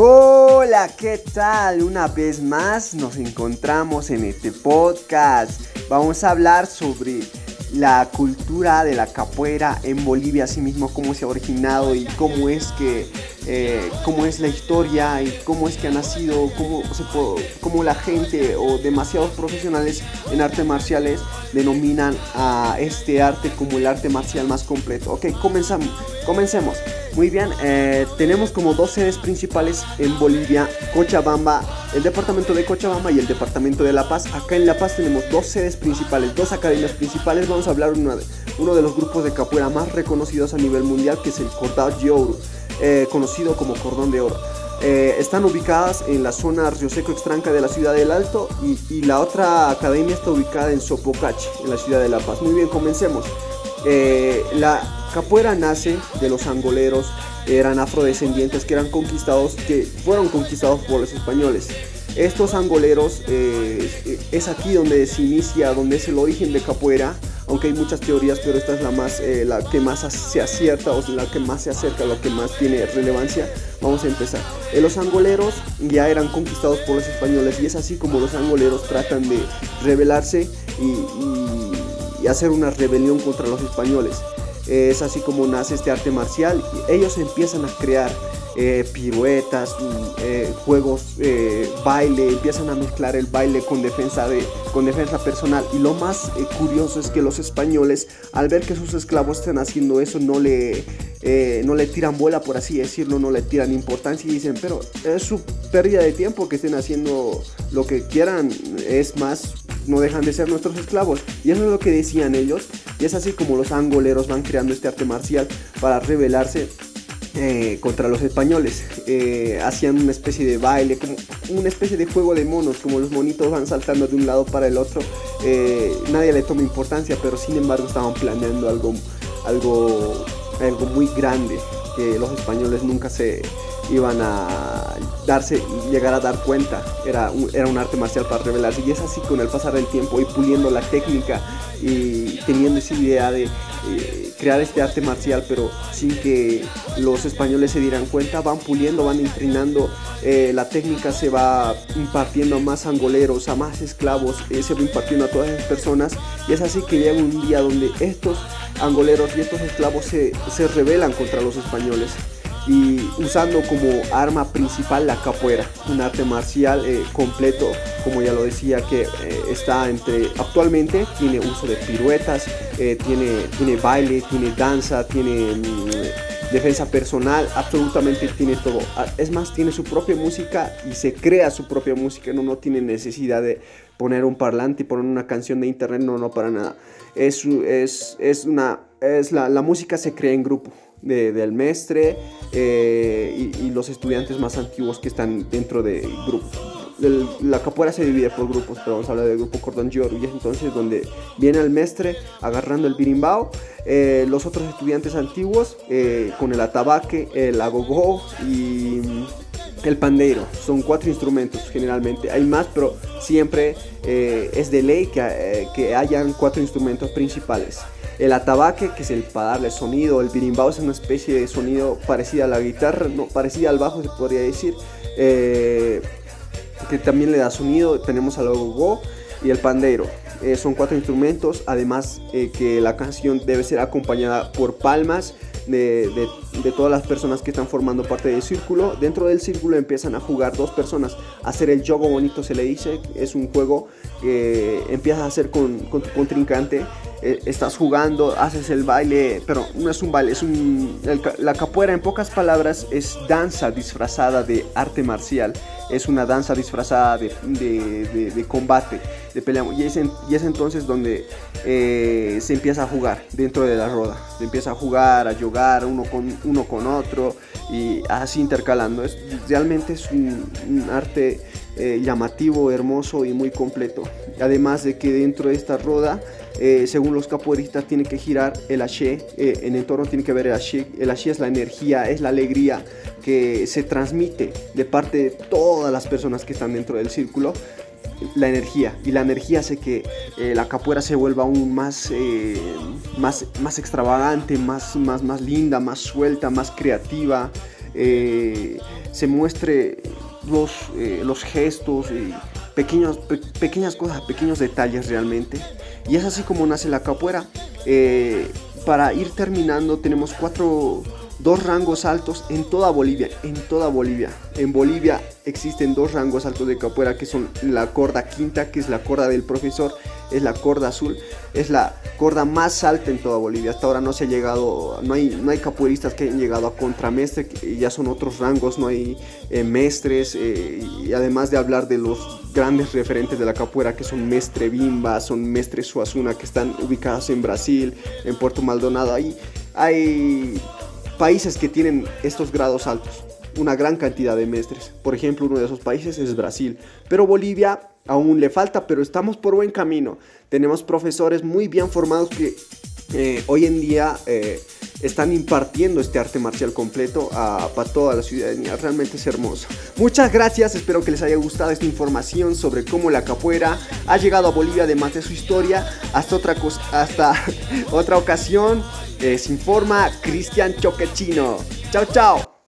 Hola, ¿qué tal? Una vez más nos encontramos en este podcast. Vamos a hablar sobre la cultura de la capoeira en Bolivia, asimismo cómo se ha originado y cómo es que eh, cómo es la historia y cómo es que ha nacido, cómo, cómo la gente o demasiados profesionales en artes marciales denominan a este arte como el arte marcial más completo. Ok, comenzamos, comencemos. Muy bien, eh, tenemos como dos sedes principales en Bolivia, Cochabamba, el departamento de Cochabamba y el departamento de La Paz. Acá en La Paz tenemos dos sedes principales, dos academias principales. Vamos a hablar de uno de los grupos de capoeira más reconocidos a nivel mundial, que es el Cordao Yoru, eh, conocido como Cordón de Oro. Eh, están ubicadas en la zona Río Seco Extranca de la ciudad del Alto y, la otra academia está ubicada en Sopocache, en la ciudad de La Paz. Muy bien, comencemos. la Capoeira nace de los angoleros, eran afrodescendientes que eran conquistados, que fueron conquistados por los españoles. Estos angoleros eh, es aquí donde se inicia, donde es el origen de capoeira, aunque hay muchas teorías, pero esta es la más, eh, la que más se acierta o la que más se acerca, lo que más tiene relevancia. Vamos a empezar. Eh, los angoleros ya eran conquistados por los españoles y es así como los angoleros tratan de rebelarse y hacer una rebelión contra los españoles es así como nace este arte marcial. Ellos empiezan a crear eh, piruetas, mm, eh, juegos, eh, baile, empiezan a mezclar el baile con defensa, de, con defensa personal. Y lo más curioso es que los españoles, al ver que sus esclavos están haciendo eso, no le, no le tiran bola, por así decirlo, no le tiran importancia y dicen, pero es su pérdida de tiempo que estén haciendo lo que quieran, es más, no dejan de ser nuestros esclavos. Y eso es lo que decían ellos. Y es así como los angoleros van creando este arte marcial para rebelarse eh, contra los españoles. Eh, hacían una especie de baile, como una especie de juego de monos, como los monitos van saltando de un lado para el otro. Eh, nadie le toma importancia, pero sin embargo estaban planeando algo, algo, algo muy grande que los españoles nunca se iban a darse, llegar a dar cuenta. Era un, era un arte marcial para revelarse. Y es así con el pasar del tiempo y puliendo la técnica y teniendo esa idea de eh, crear este arte marcial, pero sin que los españoles se dieran cuenta, van puliendo, van entrenando. Eh, la técnica se va impartiendo a más angoleros, a más esclavos, eh, se va impartiendo a todas las personas. Y es así que llega un día donde estos angoleros y estos esclavos se, se rebelan contra los españoles y usando como arma principal la capoeira, un arte marcial eh, completo, como ya lo decía, que eh, está entre, actualmente tiene uso de piruetas, eh, tiene, tiene baile, tiene danza, tiene mm, defensa personal, absolutamente tiene todo. Ah, es más, tiene su propia música y se crea su propia música, no, no tiene necesidad de poner un parlante y poner una canción de internet, no, no, para nada. Es, es, es una, es la, la música se crea en grupo del mestre eh, y, los estudiantes más antiguos que están dentro de grupos. la capoeira se divide por grupos, pero vamos a hablar del grupo Cordón y es entonces donde viene el mestre agarrando el birimbao, eh, los otros estudiantes antiguos eh, con el atabaque, el agogó y el pandeiro. Son cuatro instrumentos generalmente. Hay más, pero siempre es de ley que, que hayan cuatro instrumentos principales. El atabaque, que es el para darle sonido, el birimbao es una especie de sonido parecida a la guitarra, no, parecida al bajo se podría decir, eh, que también le da sonido. Tenemos al go y el pandeiro. Eh, son cuatro instrumentos, además eh, que la canción debe ser acompañada por palmas de, de, todas las personas que están formando parte del círculo. Dentro del círculo empiezan a jugar dos personas. Hacer el juego bonito se le dice, es un juego que empiezas a hacer con, con tu contrincante eh, estás jugando, haces el baile, pero no es un baile, es un... la capoeira en pocas palabras es danza disfrazada de arte marcial, es una danza disfrazada de, de, combate, de pelea, y es, y es entonces donde eh, se empieza a jugar dentro de la roda, se empieza a jugar, a jugar uno con, uno con otro y así intercalando, es, realmente es un, arte eh, llamativo, hermoso y muy completo, además de que dentro de esta roda eh, según los capoeiristas, tiene que girar el haché, eh, en el toro tiene que ver el haché. El haché es la energía, es la alegría que se transmite de parte de todas las personas que están dentro del círculo. La energía, y la energía hace que eh, la capoeira se vuelva aún más, más, más extravagante, más, más, más linda, más suelta, más creativa. eh, se muestre los, eh, los gestos y pequeños, pequeñas cosas, pequeños detalles realmente. Y es así como nace la capoeira. para ir terminando tenemos cuatro dos rangos altos en toda Bolivia, en toda Bolivia. En Bolivia existen dos rangos altos de capoeira que son la corda quinta, que es la corda del profesor, es la corda azul, es la corda más alta en toda Bolivia. Hasta ahora no se ha llegado, no hay, no hay capoeiristas que hayan llegado a contramestre, ya son otros rangos, no hay eh, mestres, eh, y además de hablar de los grandes referentes de la capoeira que son Mestre Bimba, son Mestre Suazuna, que están ubicados en Brasil, en Puerto Maldonado, ahí hay países que tienen estos grados altos, una gran cantidad de mestres. Por ejemplo, uno de esos países es Brasil, pero Bolivia aún le falta, pero estamos por buen camino. Tenemos profesores muy bien formados que eh, hoy en día eh, están impartiendo este arte marcial completo a, para toda la ciudadanía. Realmente es hermoso. Muchas gracias, espero que les haya gustado esta información sobre cómo la capoeira ha llegado a Bolivia, además de su historia. Hasta otra, hasta otra ocasión. Eh, se informa Cristian Choquechino. Chao, chao.